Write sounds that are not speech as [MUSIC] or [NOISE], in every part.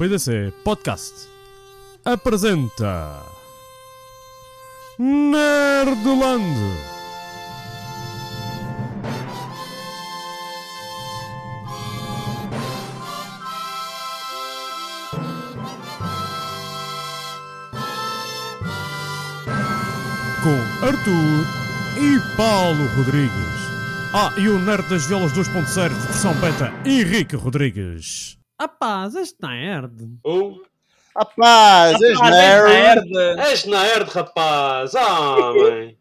PDC Podcast apresenta Nerdland. Com Arthur e Paulo Rodrigues. Ah, e o Nerd das Violas 2.0 versão beta, Henrique Rodrigues. Rapaz, este nerd. Oh, Rapaz, és nerd. és nerd, rapaz! Ah, mãe!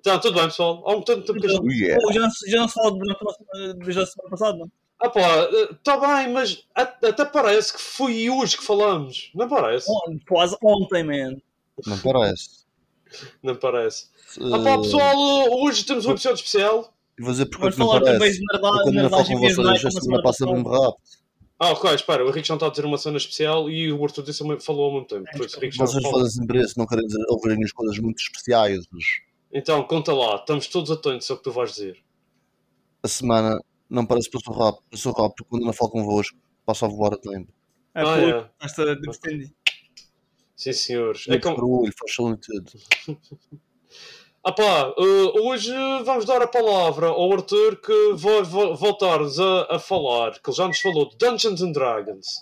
Então, tudo bem, pessoal? Há um tanto tempo que a gente... Oh, yeah. Já, já não se fala desde a semana passada, não? Ah, pá, está bem, mas até parece que foi hoje que falamos. Não parece? Quase ontem, man. Não parece. Não parece. Uh, Ah, pá, pessoal, hoje temos um episódio especial. Vou dizer porque Vamos não falar também parece. de Eu nerdagem quando não falo com vocês, a semana passa passada. mesmo rápido. Ah, ok, espera, o Henrique já está a dizer uma cena especial e o Arthur disse, falou ao mesmo tempo. Já Vocês falou. fazem sempre isso, não querem dizer, ouvirem as coisas muito especiais. Então, conta lá, estamos todos atentos ao que tu vais dizer. A semana não parece que passou rápido. Passou rápido porque quando não falo convosco, passo a voar a tempo. É, Ah, é. esta depende. Sim, senhores. É Muito como... barulho, faz tudo. [LAUGHS] Ah pá, eh, hoje vamos dar a palavra ao Arthur que vai vo- voltar-nos a, a falar, que ele já nos falou de Dungeons and Dragons,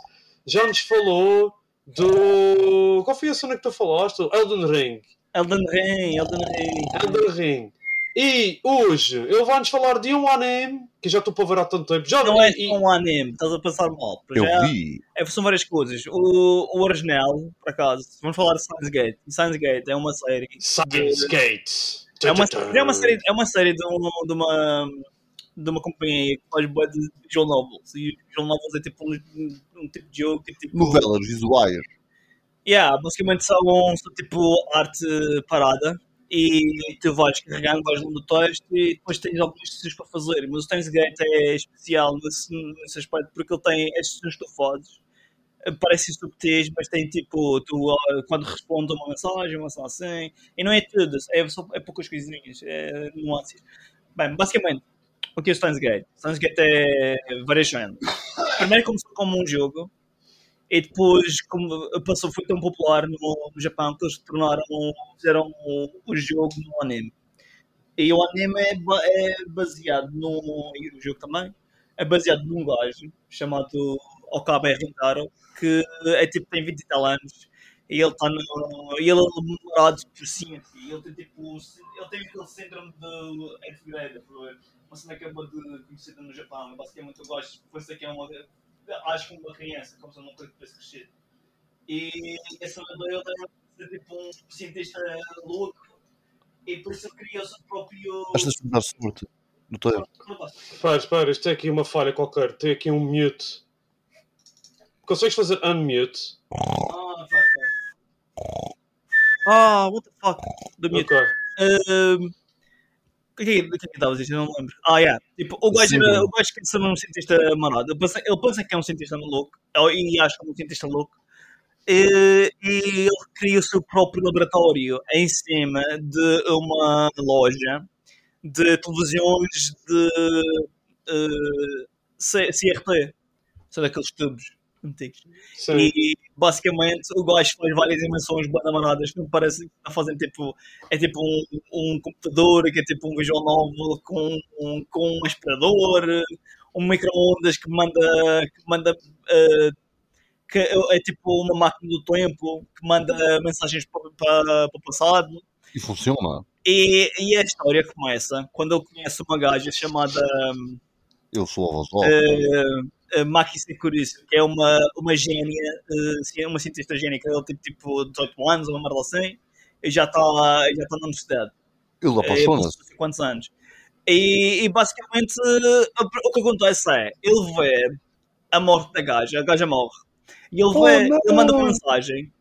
já nos falou do. Qual foi a cena que tu falaste? Elden Ring. Elden Ring, Elden Ring. Elden Ring. E hoje ele vai-nos falar de um anime que já estou para ver há tanto tempo. Já Não é e- só um anime, estás a passar mal. Eu já, vi. é, são várias coisas. O, o original, por acaso, vamos falar de Science Gate. Science Gate é uma série. Science Gate. É uma, é uma série, é uma série de, um- de uma de uma companhia que faz bué de visual novels. E visual novels é tipo um, um tipo de jogo é tipo. Novelas visuais. Yeah, basicamente são, são tipo arte parada e tu vais carregando, vais lendo o texto e depois tens algumas decisões para fazer. Mas o Steins Gate é especial nesse, nesse aspecto porque ele tem estes sons que tu subtis, mas tem tipo, tu ah, quando respondes uma mensagem, uma cena assim, e não é tudo, é, só, é poucas coisinhas, é nuances. Bem, basicamente, o que é o Steins Gate? Steins Gate é várias cenas. Primeiro começou como um jogo, e depois como passou, foi tão popular no, Japão que eles tornaram, fizeram o, jogo no anime. E o anime é, é baseado no. E o jogo também é baseado num gajo chamado Okabe Rintaro, que é tipo, tem 20 e tal anos. E ele está no. Ele é memorado por. E ele tem tipo. Ele tem aquele síndrome de eighth grader, uma cena que é boa de conhecida no Japão. Basicamente, eu gosto. Pensa que é uma acho que uma criança, como se não quero depois crescer. E esse ele é tipo um cientista louco e por isso criou o seu próprio. Estas de dar sorte. No tempo. Espera, espera, isto tem aqui uma falha qualquer. Tem aqui um mute. Consegues fazer unmute? Ah, pá, pá. Ah, what the fuck? Do mute. Ok. Ahm, O que é que é que estava a dizer? Eu não me lembro. Ah, yeah. Tipo, o gajo, era- o gajo quer ser um cientista marado. Ele pensa, ele pensa que é um cientista louco. ou- E acha que é um cientista louco. E, e ele cria o seu próprio laboratório em cima de uma loja de televisões de eh, C- CRT. São daqueles tubos antigos. Sim. E basicamente o gajo faz várias invenções banamanadas que me parece que está fazendo tipo. É tipo um, um computador que é tipo um visual novel com, um, com um aspirador, um micro-ondas que manda. Que manda eh, que é, é tipo uma máquina do tempo que manda mensagens para, o passado. E funciona. E, e a história começa quando ele conhece uma gaja chamada Eu sou a voz uh, Maki Sekurisu, que é uma, uma gênia, ci- uma cientista que ele tem tipo 18 anos, uma merda assim, e já está já tá na universidade. Ele É, apaixona-se. não sei quantos anos. E, e basicamente o que acontece é, ele vê a morte da gaja, a gaja morre, e ele Oh, vê, não. ele manda uma mensagem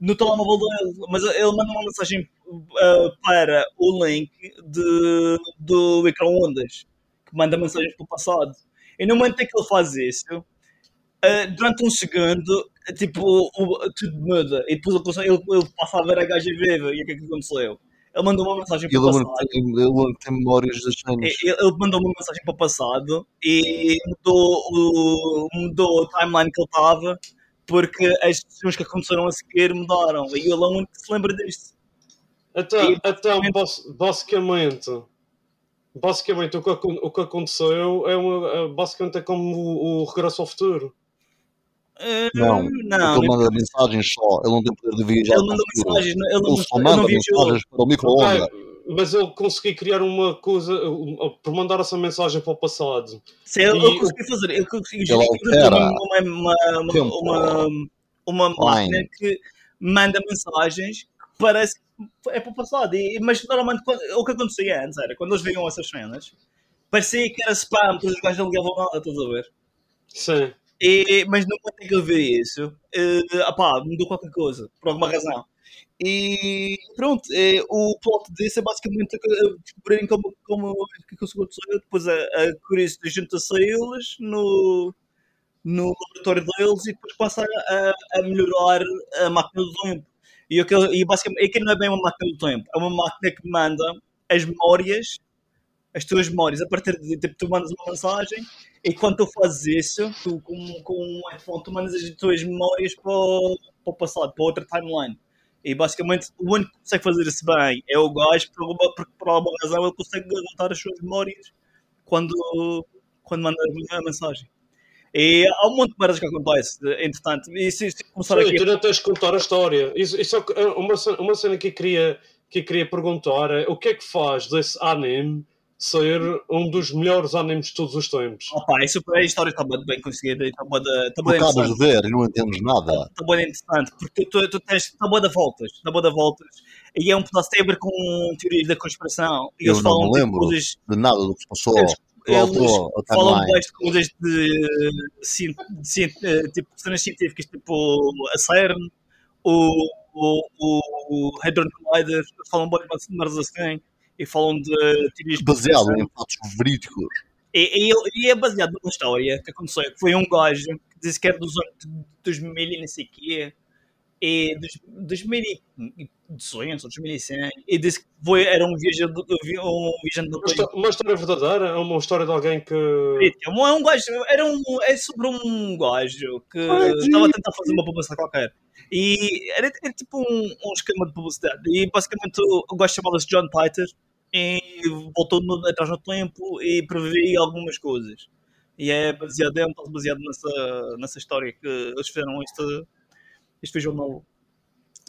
no telemóvel dele, mas ele manda uma mensagem uh, para o link de, do micro-ondas, que manda mensagens para o passado. E no momento em que ele faz isso, uh, durante um segundo, tipo, o- tudo muda. E depois ele, ele, ele passa a ver a gaja viva. E o que é que aconteceu? Ele mandou uma mensagem para o passado. tem, ele tem memórias das cenas. Ele ele mandou uma mensagem para o passado e mudou o, mudou o timeline que ele estava porque as decisões que aconteceram a seguir mudaram. E ele é o único que se lembra disto. Então, E, então bas- basicamente, basicamente o que, o que aconteceu é uma, é- basicamente é como o, o regresso ao futuro. Eh, Não, não. ele manda mensagens só. Ele não tem poder de viajar. Ele futuro. mensagens, ele não, Ele só manda mensagens para o micro-ondas. Ok, mas ele conseguiu criar uma coisa por mandar essa mensagem para o passado. Se ele, E ele o- conseguiu fazer, ele conseguiu Ele gerir altera uma, uma, uma, uma, máquina que manda mensagens que parece que é para o passado. E, mas normalmente quando- o que acontecia antes era quando eles viam essas cenas, parecia que era spam, porque os gajos não ligavam nada, estás a ver? Sim. E, mas no momento em que eu vi isso, uh, apá, mudou qualquer coisa, por alguma razão. E pronto, eh, o plot disso é basicamente eh, descobrirem como, como o que aconteceu. Depois a, a Curious junta-se a eles no, no laboratório deles e depois passa a, a melhorar a máquina do tempo. E, aquilo, e basicamente, aquilo não é bem uma máquina do tempo, é uma máquina que manda as memórias, as tuas memórias, a partir de tipo, tu mandas uma mensagem e quando tu fazes isso, tu, com, com um iPhone, tu mandas as tuas memórias para para o passado, para outra timeline. E basicamente o único que consegue fazer isso bem é o gajo, porque por alguma razão ele consegue aguentar as suas memórias quando, quando manda a mensagem. E há um monte de merdas que acontece, entretanto. E se, se começar Sim, aqui. tu não tens de contar a história. Isso, isso é uma, cena- uma cena que eu queria, que eu queria perguntar é o que é que faz desse anime ser um dos melhores animes de todos os tempos? Opa, isso, a história está muito bem conseguida, está muito, está Tu muito acabas interessante. de ver e não entendes nada. Está muito interessante, porque tu, tu tens, está boa de voltas, está boa de voltas. E é um pedaço ver com teorias da conspiração. E Eu eles não falam me tipo, lembro. coisas De nada do que se passou. Eles- eles falam mais de coisas de, eh, tipo cenas científicas, tipo a CERN, o, o, o Hadron Collider, falam bem de merdas assim e falam de teorias Baseado em fatos verídicos. E, e, e é baseado numa história que aconteceu, que foi um gajo que disse que era dos anos de 2000 e não sei o quê, e dos 2018 ou 2100, e disse que foi, era um viajante, um viajante do Uma, histó- uma história verdadeira? É uma história de alguém que. É um gajo, era um, é sobre um gajo que Ai, estava a tentar fazer uma publicidade qualquer. E era, era tipo um, um esquema de publicidade. E basicamente o, gajo chamava-se John Peter e voltou no, atrás no tempo e previa algumas coisas. E é baseado, é um baseado nessa, nessa história que eles fizeram este, este jornal.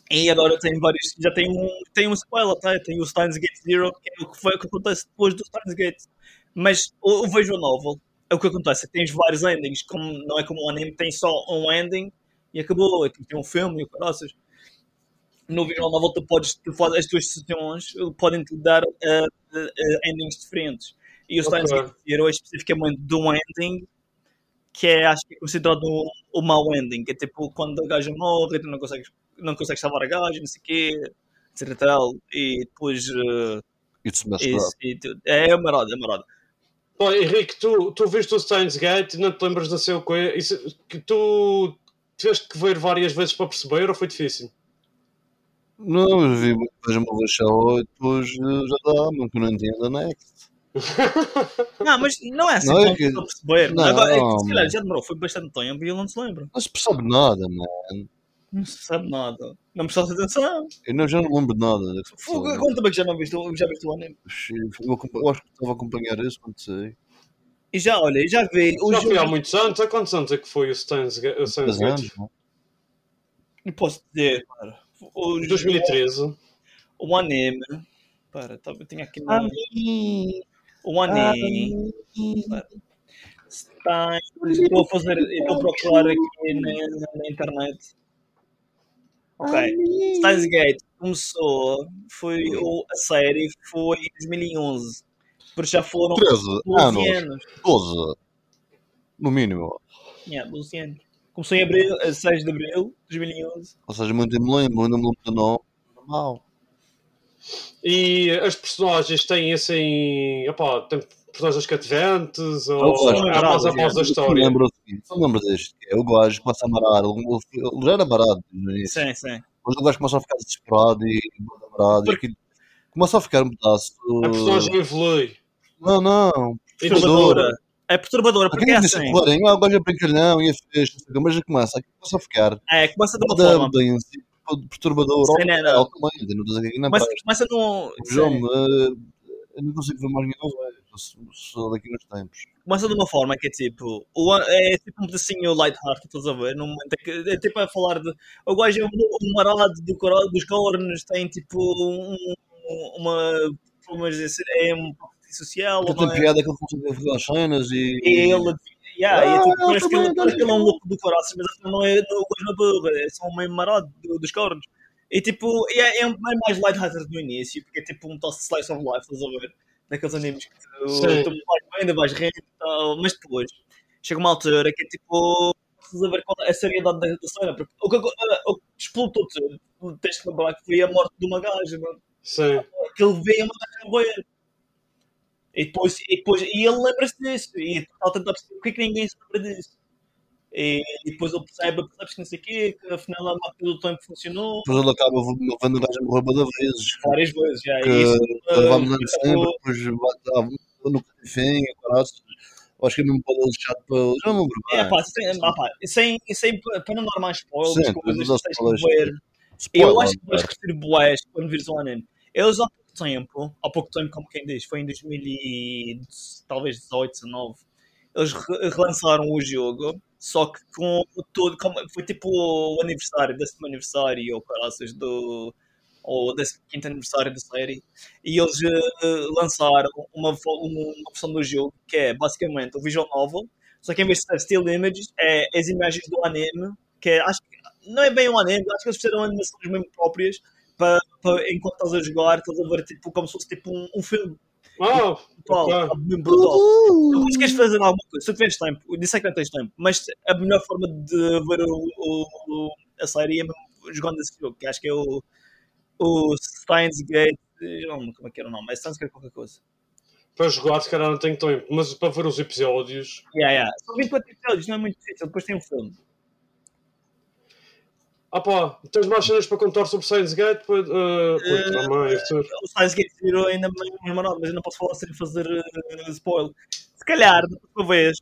E agora tem vários, já tem um, tem um spoiler, tá? tem o Steins Gate Zero, que é o que, foi, o que acontece depois do Steins Gate. Mas o, o Visual Novel é o que acontece, tens vários endings, como, não é como o anime, tem só um ending e acabou, é tipo, tem um filme e o caraças. No Visual Novel tu podes, tu fazes, as tuas sessões podem te dar uh, uh, endings diferentes. E o Steins. Gate Zero é especificamente de um ending que é, acho que é considerado um, um mau ending, que é tipo quando a gaja morre e tu não consegues, não consegues salvar a gaja, não sei o quê, etc e tal, e depois uh, It's messed isso, up. e tu- é marada, é marada. Pá, Henrique, tu, tu viste o Steins Gate e não te lembras da seu coisa? Isso, que tu tiveste que ver várias vezes para perceber ou foi difícil? Não, eu vi vejo uma vez só e depois eh, já dá, mas não entendo a next. Não, mas não é assim Não é que- perceber. Não, Agora, é que, se calhar já demorou, foi bastante tempo e ele não se lembra. Não se percebe nada, mano. Não se sabe nada. Não prestaste atenção. Eu não, já não lembro de nada. Fogo, tempo é que já não viste, já viste o anime? Eu, eu acho que estava a acompanhar isso quando sei. E já, olha, já vi. Já foi há muitos anos. Há quantos anos é que foi o Steins, Faz Gate? não? posso dizer, cara. O, 2013. o anime. Para, tá, eu tinha aqui no. O anime. Para. Steins, estou a fazer, estou a procurar aqui na, na internet. Ok. Steins Gate começou, foi a série foi em 2011. Porque já foram 13 12 anos. anos. 12. No mínimo. Yeah, 12 anos. Começou em abril, a 6 de abril de 2011. Ou seja, muito me lembro, ainda me lembro do nome. Normal. E as personagens têm assim. Opá, tem personagens cativantes ou Eu é mais a voz da Eu história. lembro me lembro deste. que é O gajo começa a amarrar. Ele já era amarrado no início. Sim, sim. Mas o gajo começa a ficar desesperado e amarrado. E aquilo- começa a ficar um pedaço. A personagem evolui. Não, não. Perturbadora. É perturbadora, porque Porque é é assim. assim. Ah, o gajo é brincalhão e a fez. Mas já começa. Começa a ficar. É, começa de uma da- forma. bem assim, perturbador. Sim, não, não. Ou também, não estou a dizer que não Começa, parece. começa num. João, sim. eh, eu não consigo ver mais nenhum. Só- daqui nos tempos. começa de uma forma que é tipo, o, é tipo um pedacinho light-hearted, estás a ver? Num momento que, é tipo a falar de. O gajo é um, marado do, dos cornos, tem tipo um, uma. Vamos dizer, assim, é um social. Tem piada que ele fazer as cenas e. E ele. Yeah, e é Ah, tipo, que também, ele, parece que ele é um louco do coração, mas afinal não é não, o gajo não é é só um meio marado do- dos cornos. E tipo, e é, é mais light-hearted no início, porque é tipo um tal slice of life, estás a ver? Daqueles animes que tu, Sim. tu vais ainda vais rindo e tal, mas depois chega uma altura que é tipo. Estás a ver qual é a seriedade da, da cena, porque o que, o que explotou tudo, tens que lembrar que foi a morte de uma gaja, mano Sim. que ele vê a matar a morrer. E depois, e depois e ele lembra-se disso. E está a tentar perceber porque é que ninguém se lembra disso. E, e depois ele percebe, percebe que não sei o quê, que afinal a máquina do tempo funcionou Depois ele acaba levando o gajo a morrer de vezes. várias vezes. Já. Que E isso, mudando tipo, sempre, depois ah, no fim. Acho que é mesmo para ele chato para ele. Já não. É, pá, sem, ah, pá, sem, sem, para não dar mais spoilers, Sim, coisas que tens ver. Spoiler, Eu acho que vais curtir boés quando vires o anime. Eles tempo, há pouco tempo, como quem diz, foi em 2000 e, talvez 18, 19, eles re- relançaram o jogo, só que com todo, foi tipo o aniversário, décimo aniversário, ou caraças, do ou décimo quinto aniversário da série, e eles eh, lançaram uma, uma versão do jogo que é basicamente o visual novel, só que em vez de ser still images, é as imagens do anime, que é, acho que não é bem um anime, acho que eles fizeram animações mesmo próprias para, para enquanto estás a jogar, estás a ver tipo, como se fosse tipo um, um filme Ah, brutal, ok. sabe, mesmo brutal. Então, se queres fazer alguma coisa, se tu tiveres tempo, eu disse é que não tens tempo, mas a melhor forma de ver o, o- a série é mesmo jogando esse jogo, que acho que é o, o Steins Gate, não como é que era o nome, é Steins Gate qualquer coisa. Para jogar, se calhar não tenho tempo, mas para ver os episódios. Yeah, yeah. São 24 episódios, não é muito difícil, depois tem um filme. Ah pá, tens mais cenas para contar sobre Science Gate? Pois, uh, pois, também, Arthur. o Steins Gate virou ainda mais marado, mas eu não posso falar sem fazer uh, spoiler. Se calhar, da próxima vez,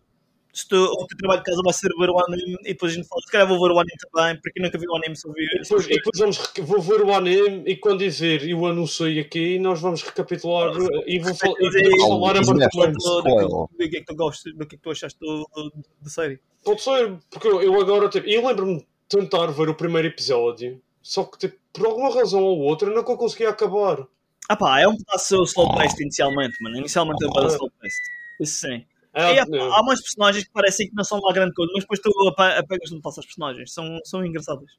se tu, o teu trabalho de casa vai ser ver o anime e depois a gente fala, se calhar vou ver o anime também, porque nunca vi o anime, só vi E depois, e depois vamos, vou ver o anime e quando dizer e o anuncio aqui, nós vamos recapitular uh, e vou, fal e vou falar a partir Sim. do, que é que tu gostas, do que é que tu achaste do, do, da série. Pode ser, porque eu, agora, tipo, eu lembro-me tentar ver o primeiro episódio, só que, tipo, por alguma razão ou outra, eu nunca conseguia acabar. Ah pá, é um pedaço slow-paced inicialmente, mano. Inicialmente é um pedaço slow-paced. Isso sim. É, E há, é, há mais personagens que parecem que não são lá grande coisa, mas depois tu apegas no passo aos personagens. São, são engraçadas.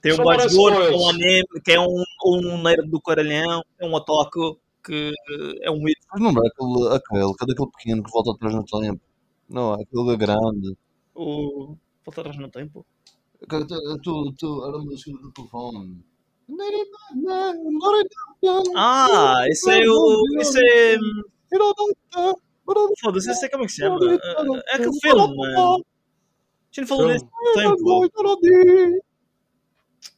Tem um Só gajo parece gordo, que é um anime, que é um, um nerd do caralhão, é um otaku, que é um mito. Mas não é aquele, aquele, que é daquele pequeno que volta atrás no tempo. Não, é aquele grande. O... Voltar atrás no tempo. Tu, tu, era uma música do telefone. Ah, esse é o. Esse é. Foda-se, esse é como é que se chama? É aquele filme, mano. A gente falou desse tempo.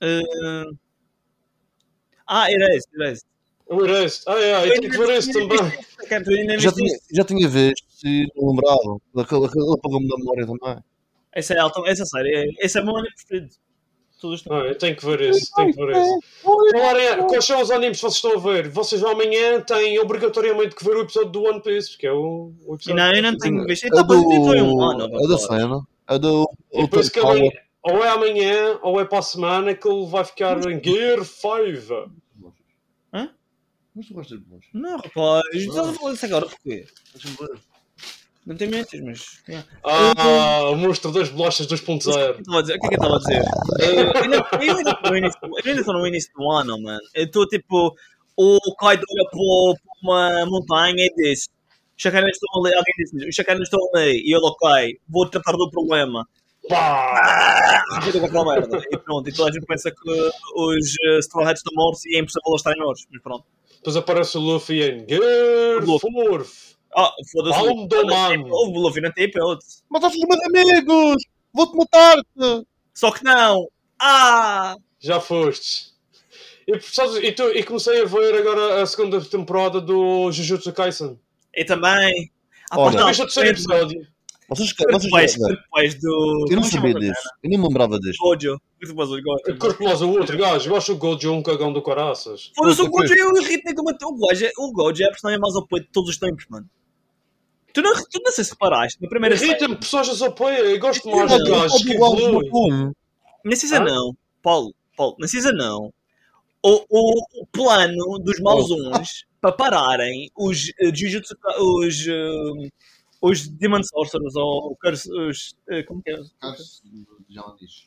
Eh, Ah, era esse, era esse. o Erased. Ah, é, eu tenho que também. Já tinha, já tinha visto e não lembrava. Aquele, aquele apagou-me da memória também. Essa é alta, essa série, esse é o meu anime preferido. Ah, eu tenho que ver esse, tenho que ver esse. Falarem, quais são os animes que vocês estão a ver? Vocês amanhã têm obrigatoriamente que ver o episódio do One Piece, porque é o, o E episódio. não, eu não tenho visto. É Então, do. foi um ano. É da cena. É do. E depois que amanhã, ou é amanhã, ou é para a semana que ele vai ficar em Gear 5. Mas tu gostas de bons? Não, rapaz, estás a falar disso agora porquê? Não tem mentes, mas. Ah, o monstro das bolachas 2.0. O que é que eu estava a dizer? Eu ainda- eu ainda estou no início- do ano, mano. Eu estou tipo. O Kaido olha para para uma montanha e diz: Os chacanas estão ali. Alguém disse: Os chacanas estão ali. E ele, ok, vou tratar do problema. Pá! E pronto. E toda a gente pensa que os uh, Straw Hats estão mortos e é impossível eles estarem mortos. Mas pronto. Depois aparece o Luffy em Gear Luffy. Forth. Ah, foda-se. Palmo do man. O Luffy tem hipótese. Mataste os meus amigos! Vou-te matar-te! Só que não! Ah! Já fostes. E, sabes, e, tu- e comecei a ver agora a segunda temporada do Jujutsu Kaisen. E também. Ah, Olha, não, viste o terceiro episódio? Vocês, vocês mais do. Eu não chama sabia disso. Eu nem me lembrava disto. Gojo. Mais o outro gajo. Eu acho o Gojo um cagão do caraças. Foda-se, o Gojo eu irrito-me como o Gojo. é- O Gojo é a personagem mais OP de todos os tempos, mano. Tu não, tu não sei se reparaste, na primeira série. Irrita-me personagens OP. Eu gosto Sim, mais mas de gajos que evoluem. Na Ah? não, Paulo, Paulo, na season não. O, o, o plano dos mausons para pararem os uh, Jujutsu, os, uh, os Demon Sorcerers ou curse- os, uh, como que é?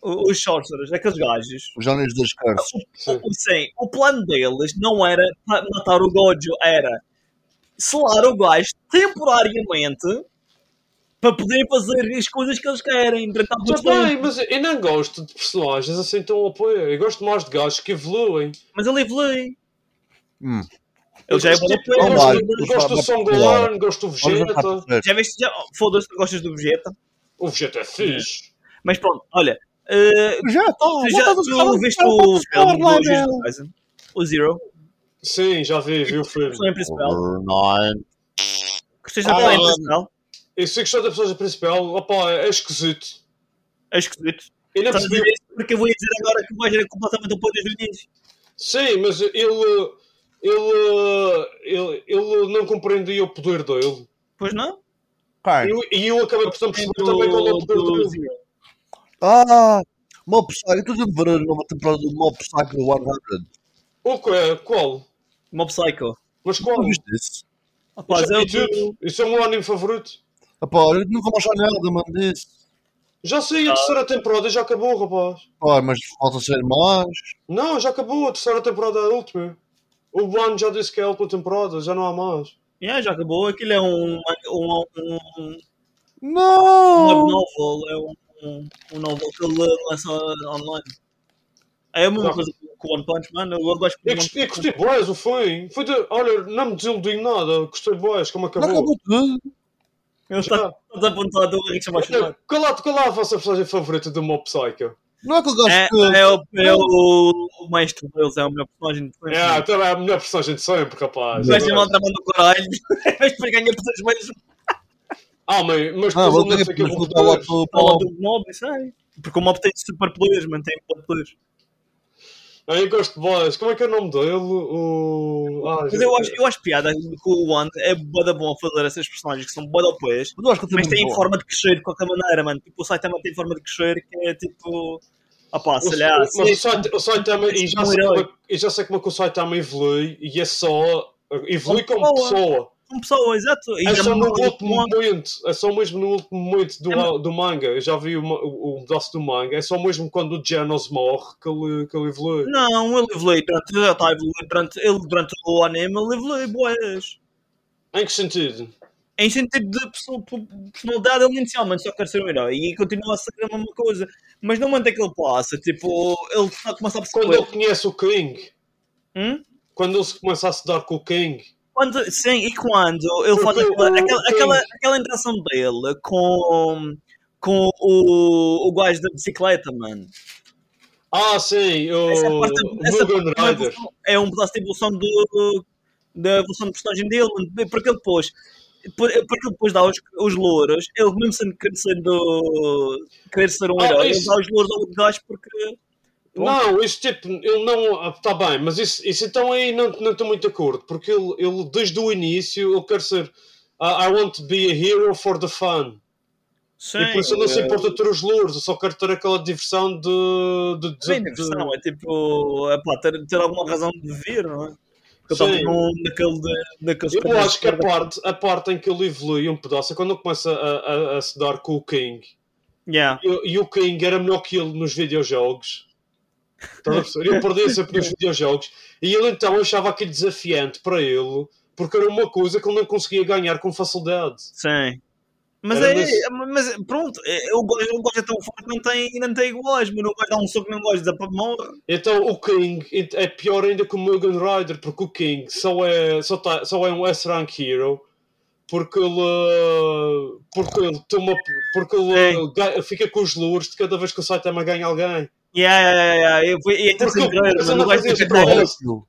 Os Sorcerers, aqueles gajos. Os Johnny's dos Curses. Sim. O, sim, o plano deles não era matar o Gojo, era selar o gajo temporariamente para poderem fazer as coisas que eles querem tempo. mas eu não gosto de personagens assim tão OP. Eu gosto mais de gajos que evoluem. Mas ele evolui. Hum. Ele já é Não gosto, gosto do vai- Son vai- Gohan, gosto do Vegeta. Já viste? Já, foda-se, gostas do Vegeta. O Vegeta é fixe. Mas pronto, olha. eh, Já está. tu já tu viste o filme do Jujutsu Kaisen? O Zero? Sim, já vi, vi o filme. personagem principal. Nine. Gostaste da Ah, personagem principal? E se gostar da personagem principal, opa, é esquisito. É esquisito. Eu não Estás a percebi. porque eu vou dizer agora que o gajo era completamente oposto o início. Sim, mas ele, ele, ele, ele não compreendia o poder dele. Pois não? Quem? E eu, eu acabei por não perceber também qual é o poder do dele. Ah! Mob Psycho. Eu estou a ver a nova temporada do Mob Psycho 100. O que é? Qual? Mob Psycho. Mas qual? Não viste isso? Rapaz, Já é tudo. Isso é o meu anime favorito. Epá, eu nunca vou achar nada, mano, disso. Já saiu a terceira temporada e já acabou, rapaz. Pá, mas falta ser mais. Não, já acabou. A terceira temporada é a última. O One já disse que é a última temporada, já não há mais. Yeah, já acabou. Aquilo é um, um, um, um Não! novel. É um, um, um novel que ele lança online. É a mesma Não. coisa com o One Punch Man. Eu gosto Eu de gostei, eu gostei boas, o fim. Foi de, olha, não me desiludi nada. Gostei boas, como Não acabou. acabou tudo. Ele está Já. está apontado o Richard mais Qual é, qual é a vossa personagem favorita do Mob Psycho? Não é que eu gosto é, de. é, o, é o, o maestro deles, é o meu personagem de É, também é a melhor personagem de sempre, rapaz. Vai ser mal trabalho do caralho. [LAUGHS] Mas depois ganha pessoas mesmo. Ah, mas, mas Ah, depois vou ter sei que que eu vou escutar lá do Fala Mob. aí. Porque o mob tem super poderes, mano. Tem poderes. Ah, Eu gosto de boas. Como é que é o nome dele? O... Ah, Mas eu acho, eu acho piada que o One é boda bom a fazer essas personagens que são boda OPs. Mas eu acho que eu Mas tenho têm muito forma de crescer de qualquer maneira, mano. Tipo, o Saitama tem forma de crescer que é tipo. Ah pá, O- sei lá. mas o Saitama, o Saitama e já, sei como, é- e já sei como é que o Saitama evolui e é só. Evolui Como como pessoa. Como pessoa, exato. É só no último momento, é só mesmo no último momento do, É, do manga. Eu já vi o, o, o pedaço do manga. É só mesmo quando o Genos morre que ele, que ele evolui. Não, ele evolui durante. Ele está a evoluir durante. Ele durante o anime, ele evolui boas. Em que sentido? Em sentido de perso- personalidade, ele inicialmente só quer ser um herói e continua a ser a mesma coisa. Mas não mantém que ele passa. Tipo, ele está a a Quando perceber. ele conhece o King. Hum? Quando ele se começa a se dar com o King. Quando, sim, e quando ele faz aquela, aquela, aquela, aquela interação dele com, com o, o gajo da bicicleta, mano. Ah, sim, o, Essa parte, essa Mugen parte é, Rider. é um pedaço de evolução do, da evolução do personagem dele, porque ele depois. Porque ele depois dá os, os louros, ele mesmo sendo querer ser, do, querer ser um Ah, herói, ele dá os louros ao gajo porque. Não, isso tipo, ele não. Está bem, mas isso, isso então aí não não estou muito de acordo, porque ele, ele desde o início ele quer ser. "I- I want to be a hero for the fun. Sim, e por isso ele não se é- importa ter os louros, eu só quero ter aquela diversão de. de, de, Sim, de- diversão, é tipo, é pá, ter, ter alguma razão de vir, não é? Eu estava naquele naqueles Eu acho que a parte, a parte em que ele evolui um pedaço é quando ele começa a, a, a se dar com o King. Yeah. E, e o King era melhor que ele nos videojogos. Estás a perceber? Ele perdia sempre nos [LAUGHS] videojogos. E ele então achava aquilo desafiante para ele, porque era uma coisa que ele não conseguia ganhar com facilidade. Sim. Mas é, nesse- mas pronto, é, o gajo, o gajo é tão forte, não tem, não tem iguais, mas o gajo dá um soco não gosta, dá para morrer. Então o King é pior ainda que o Mugen Rider, porque o King só é, só tá, só é um S-Rank Hero porque ele, porque ele, toma, porque ele ga- fica com os louros de cada vez que o Saitama ganha alguém. Yeah, yeah, yeah, yeah. Eu fui- E é Porque sem querer, mas eu o gajo não fazia fica isso atrás. para Hercule.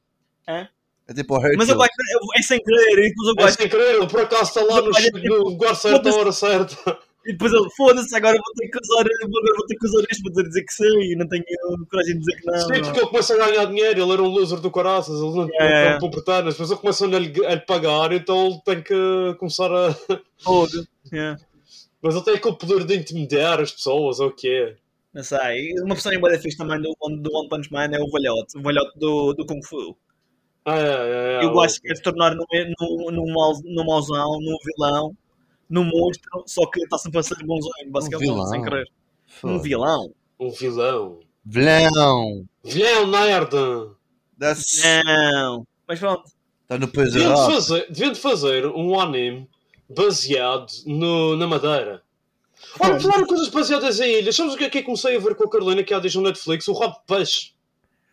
Hã? É tipo. Mas o gajo é sem querer, e depois É gajo, sem querer, ele por acaso está lá no, tipo, lugar certo, foda-se. hora certa. e depois ele, foda-se, agora vou ter que usar, agora vou ter que usar isto para dizer que sim, e não tenho coragem de dizer que não. Sim, porque ele começa a ganhar dinheiro, ele era um loser do caraças, ele não É. tinha pobretanas, mas ele começa a lhe, a lhe pagar, então ele tem que começar a. Foda. Yeah. Mas ele tem aquele poder de intimidar as pessoas, ou o que é? Não sei. Uma personagem boa fixe também do, One- do One Punch Man é o Valhote, o Valhote do, do Kung Fu. Ah, é, é, é, Eu acho que quer se tornar num, num, num, mau- num mauzão, num vilão, num monstro, só que está sempre a ser bonzinho, basicamente, vilão. sem querer. Um Foda. vilão. Um vilão. Vilão. Vilão nerd! That's... Não. Mas pronto. Está no país Deviam de fazer, deviam de fazer um anime baseado no, na Madeira. Olha, falar em coisas baseadas em ilhas, sabes o que é que eu comecei a ver com a Carolina que há dias no Netflix? O de peixe.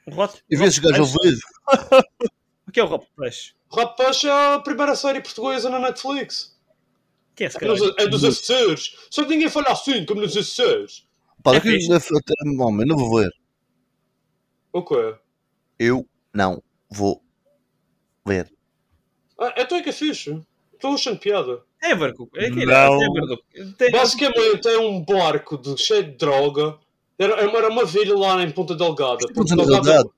O Rot. E vê se gajo ouvido. [LAUGHS] O que é o Rob Peixe? O de peixe é a primeira série portuguesa na Netflix. O que é esse É cara? dos, é dos Açores. Só que ninguém fala assim, como nos Açores. Pá, É fixe. até homem, não vou ver. O quê? Eu não vou ver. Ah, então é que é fixe. Estou achando piada. É Verco. É que Não. é Verco. Tem- Basicamente é um barco de, cheio de droga. Era, era uma vila lá em Ponta Delgada. Isto Ponta aconteceu na Delgada- realidade.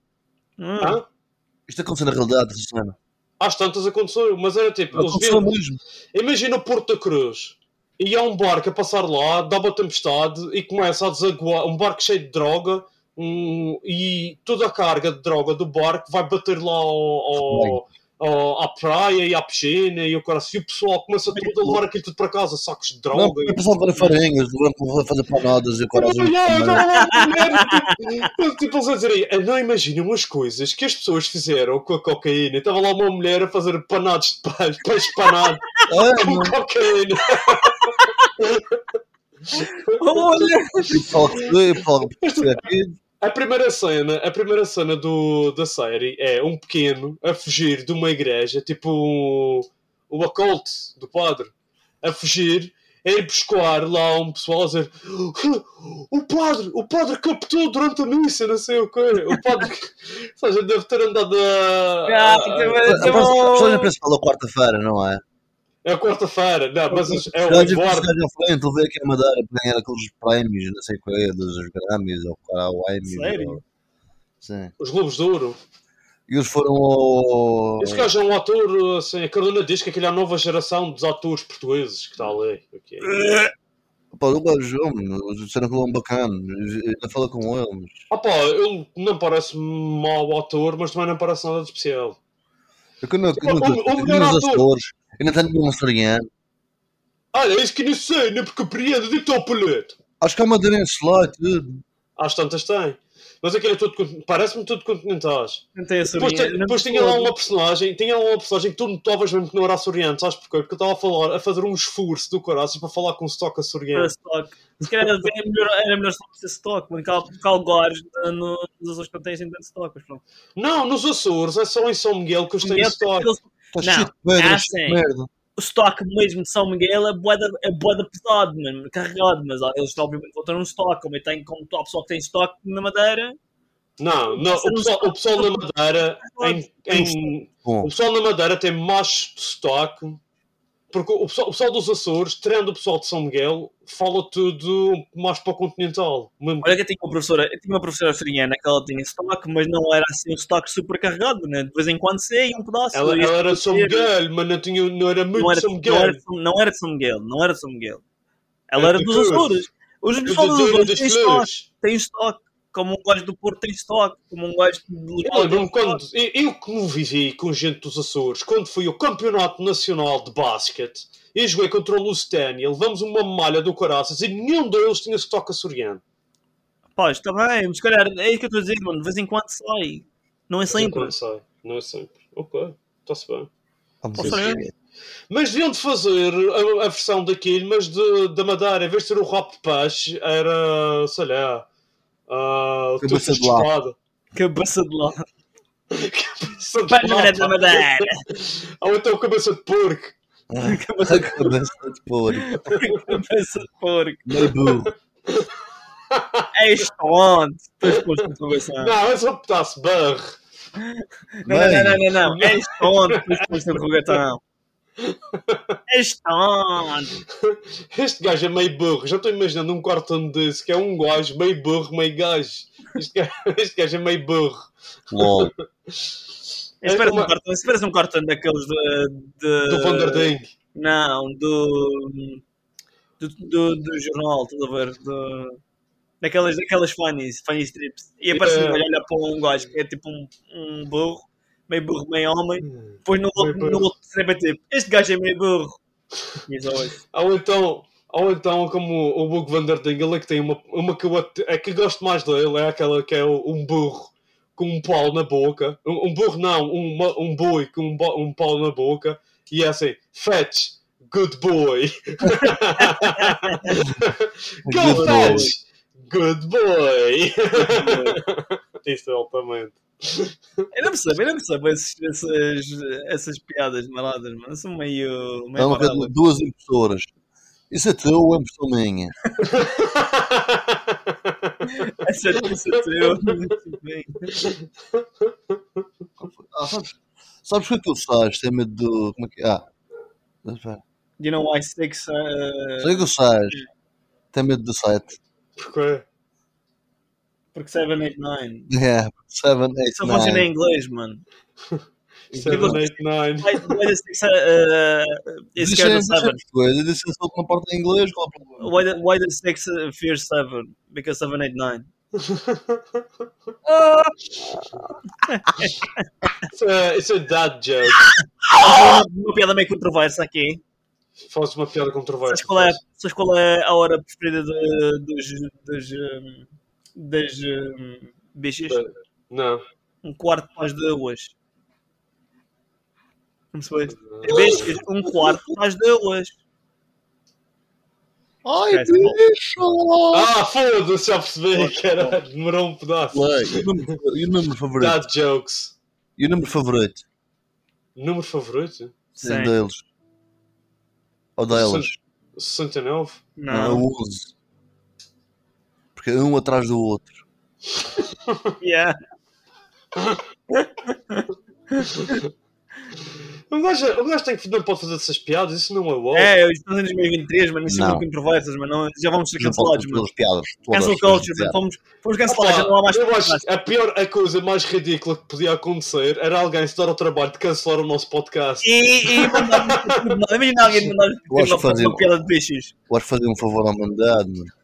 Hum. Hã? Isto aconteceu na realidade. Às tantas aconteceu, mas era tipo, Aconteceu viam, mesmo. imagina Porto da Cruz, e há um barco a passar lá, dá uma tempestade e começa a desaguar, um barco cheio de droga, um, e toda a carga de droga do barco vai bater lá ao, ao- à praia e à piscina e o cara e o pessoal começa tudo a levar aquilo tudo para casa, sacos de Não, droga. eu pensava ver farinhas, vou fazer panadas e o cara olha, Tipo, eles a dizerem, "Eu não imaginam as coisas que as pessoas fizeram com a cocaína. Estava lá uma mulher a fazer panados de peixe, peixe panado [LAUGHS] com cocaína. [LAUGHS] Olha! Fala que aqui. A primeira cena, a primeira cena do, da série é um pequeno a fugir de uma igreja, tipo o, o occult do padre, a fugir, a ir buscar lá um pessoal a dizer o padre, o padre captou durante a missa, não sei o quê. O padre, [LAUGHS] ou seja, deve ter andado a... Ah, a- A personagem principal é quarta-feira, não é? é a quarta-feira, não, mas é o Eduardo. à frente, ele veio aqui a Madeira para ganhar aqueles prémios, não sei o quê, dos Grammys ou cara, o Emmy. Sério? ou- Sim. Os Globos de Ouro. E eles foram ao. Esse gajo é um ator, assim, a Carolina diz que aquele é a nova geração dos atores portugueses que está ali. ok. Pá, o gajo, homem, disseram que ele é um bacana, ainda fala com ele. Ah pá, ele não parece mau ator, mas também não parece nada de especial. Eu que não, que O- nunca o- o vi melhor nos ator. Ainda tenho um açoriano. Olha, é isso que não sei, nem porque apreendo, dito ao palete. Acho que há madeirense lá e tudo. Às tantas tem. Mas aquele é tudo, parece-me tudo continentais. Não tem essa Depois, não depois tinha lá uma personagem, tinha lá uma personagem que tu notavas mesmo que não era açoriano, sabes porquê? Porque eu estava a falar, a fazer um esforço do coração para falar com sotaque açoriano. Era stock. Se calhar era melhor, era melhor só ser stock, porque há, no- nos Açores que não têm assim tanto stock. Mas pronto. Não, nos Açores, é só em São Miguel que eles têm Está Não, é assim. merda. O stock mesmo de São Miguel é boeda, é boeda pesado, mano, carregado, mas ah, eles obviamente vão ter um stock, como tem como o pessoal que tem stock na Madeira. Não, não, o pessoal, o pessoal na Madeira, em, em- o pessoal na Madeira tem mais sotaque, porque o pessoal, o pessoal dos Açores, tirando o pessoal de São Miguel, fala tudo mais para o continental. Mesmo- Olha que eu tinha uma professora, eu tinha uma professora açoriana que ela tinha stock, mas não era assim um stock super carregado, né? De vez em quando sei um pedaço. Ela, ela era de São Miguel, mas não, tinha, não era muito não era, São não, Miguel. era, de São- não era de São Miguel, não era de São Miguel. Ela Era era de dos. Açores. Os pessoal dos do- Açores têm stock. Como um gajo do Porto tem estoque, como um gajo de Eu lembro-me quando. Eu, eu que me vivi com gente dos Açores, quando fui ao Campeonato Nacional de Basquete e joguei contra o Lusitânia, levamos uma malha do Caraças e nenhum deles tinha estoque açoriano. Pá, está bem, mas calhar é isso que eu estou a dizer, mano. De vez em quando sai. Não é sempre. Não sai, não é sempre. Ok, está-se bem. Vamos Ou ver. seja, Mas deviam de fazer a, a versão daquilo, mas de, da Madeira, em vez de ser o rabo de peixe, era, sei lá, uh, Cabeça de lado. Cabeça de lá. Cabeça de lado. da Madeira. Ou então cabeça de porco. Ah, Cabeça de porco. Cabeça de porco. Burro. É isto onde? Depois pôs na interrogação. Não, é só pedaço barro. Não, não, não, não, não. É isto onde? Depois pôs na interrogação. É? Este gajo é meio burro. Já estou imaginando um cartão desse, que é um gajo meio burro, meio gajo. Este gajo, [LAUGHS] este gajo é meio burro. LOL. Espera como- um cartão, espera um cartão daqueles de. de... Do Vanderding. Não, do. Do, do, do jornal, estás a ver? Do, daquelas, daquelas funnies, funny strips. E aparece um É. olha para um gajo que é tipo um, um burro, meio burro, meio homem. Depois no, outro- no outro é tipo: Este gajo é meio burro. Ou então, ou então como o Bug Vanderding, ele é que tem uma, uma que eu é que gosto mais dele, é aquela que é um burro com um pau na boca. Um, um burro não, um, um boi com um, um pau na boca. E é assim, fetch, good boy. [LAUGHS] Go Good boy. fetch, good boy. [LAUGHS] Isso é altamente. Eu não percebo, eu não percebo esses, essas, essas piadas maladas, mano. São meio. meio Estão a ver duas impressoras. Isso é teu ou é impressão minha? [LAUGHS] Essa é teu. Bem. [LAUGHS] Ah, sabes, sabes o que é que eu sei? Tem medo do. Como é que. Ah. Espera. You know why six. Uh, Sei o que eu sei. Tem medo do 7. Porquê? Porque 789. É, 7, 8, Só funciona em 9. inglês, mano. 7, 8, 9. Why, why the six uh, is Deixa scared of deixa seven? português. Eu disse só que não parte em inglês. Qual é o problema? Why the, why the six uh, fears seven? Because seven, eight, nine. [LAUGHS] Isso é, isso é dad joke. Uma, uma piada meio controversa aqui. Faz uma piada controversa. Sabes qual é, sabes qual é a hora preferida de, dos, dos, um, das um, bichos? Não. Um quarto para as duas. Não percebeste? Bichos, um quarto para as duas. Ai, Esquece. bicho! Ah, foda-se, já percebi, caralho. Demorou um pedaço. E o número- E o número favorito? Dad jokes. E o número favorito? Número favorito? Sim. Deles. Ou delas? 69? Não, é Não. o 11. Porque é um atrás do outro. [LAUGHS] Yeah. Um gajo, um gajo tem que, não pode fazer essas piadas, isso não é WoW. É, estamos em 2023, mano. Isso é muito controversas, mano. Não- Já vamos ser cancelados, mano. as piadas. Cancel culture, mano. Fomos, fomos cancelados, já não há mais eu acho a pior a coisa mais ridícula que podia acontecer era alguém se dar ao trabalho de cancelar o nosso podcast. E, e mandar-nos. [LAUGHS] Imagina alguém mandar-nos uma piada de bichos. Podes fazer um favor à humanidade, mano.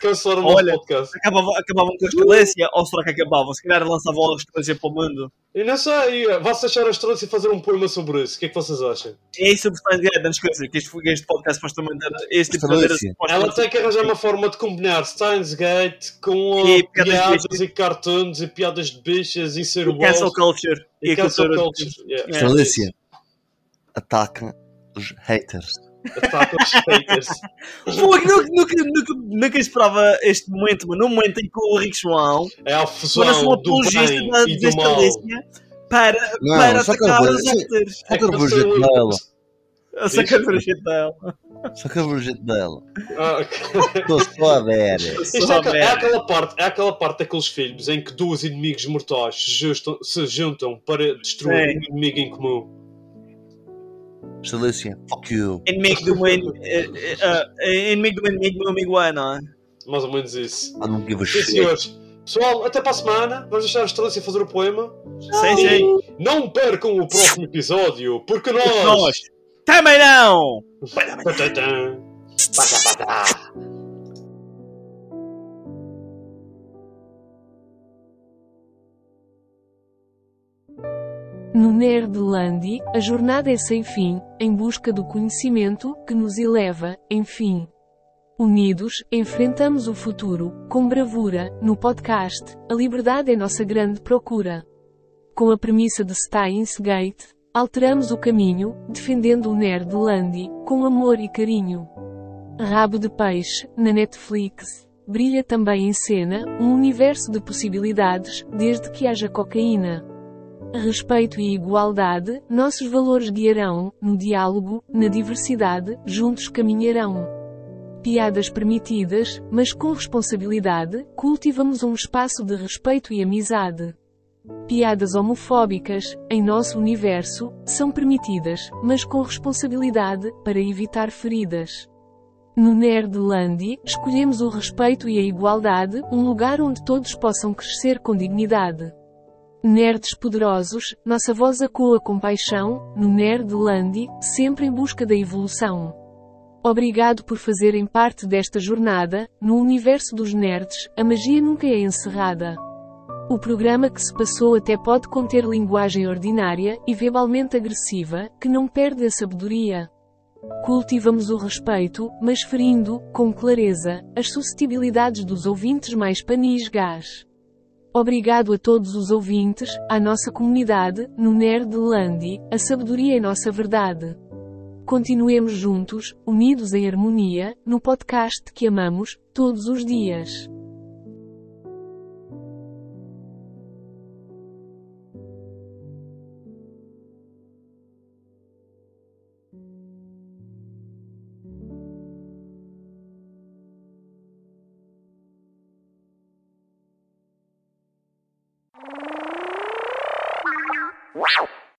Cancelar o nosso Olha. podcast. Acabavam, acabavam com a excelência ou será que acabavam? Se calhar lançavam a excelência para o mundo. E não sei, vá-se deixar a estrela e fazer um poema sobre isso. O que é que vocês acham? É isso o Steins Gate, não esqueça que este, este podcast supostamente era este tipo de Excelência. maneira Ela tem que arranjar uma forma de combinar Steins Gate com E piadas de piadas bichos. e cartoons e piadas de bichas e ser cancel WoW culture e e a cancel cultura. culture. Yeah. É. Excelência. Ataca os haters. Ataca os haters. Pô, nunca, nunca, nunca, nunca esperava este momento, mano. No momento em que o Rico João É a fusão do apologista bem da e do mal. excelência para, Não, para atacar os haters. Só que eu É vou que eu jeito dela. A sacar o jeito dela. Só que eu vou jeito dela. Ok. Estou só a ver. É, aquela- é aquela parte, é aquela parte daqueles filmes em que dois inimigos mortais se juntam, se juntam para destruir um inimigo em comum. Excelência. Fuck you. Inimigo do meu [LAUGHS] eh, eh, eh, inimigo do inimigo do meu amigo é, não é? Mais ou menos isso. I don't give a Sim, shit. senhores. Pessoal, até para a semana. Vamos deixar a Estrela fazer o poema. Sim, sim. Não percam o próximo episódio, porque nós. Nós também não! No Nerdlandi, a jornada é sem fim, em busca do conhecimento, que nos eleva, enfim. Unidos, enfrentamos o futuro, com bravura, no podcast, a liberdade é nossa grande procura. Com a premissa de Steins Gate, alteramos o caminho, defendendo o Nerdlandi, com amor e carinho. Rabo de Peixe, na Netflix, brilha também em cena, um universo de possibilidades, desde que haja cocaína. Respeito e igualdade, nossos valores guiarão, no diálogo, na diversidade, juntos caminharão. Piadas permitidas, mas com responsabilidade, cultivamos um espaço de respeito e amizade. Piadas homofóbicas, em nosso universo, são permitidas, mas com responsabilidade, para evitar feridas. No Nerdlandi, escolhemos o respeito e a igualdade, um lugar onde todos possam crescer com dignidade. Nerds poderosos, nossa voz acoa com paixão, no Nerdlandi, sempre em busca da evolução. Obrigado por fazerem parte desta jornada, no universo dos nerds, a magia nunca é encerrada. O programa que se passou até pode conter linguagem ordinária e verbalmente agressiva, que não perde a sabedoria. Cultivamos o respeito, mas ferindo, com clareza, as suscetibilidades dos ouvintes mais panis gás. Obrigado a todos os ouvintes, à nossa comunidade, no Nerdlandi, a sabedoria é nossa verdade. Continuemos juntos, unidos em harmonia, no podcast que amamos, todos os dias.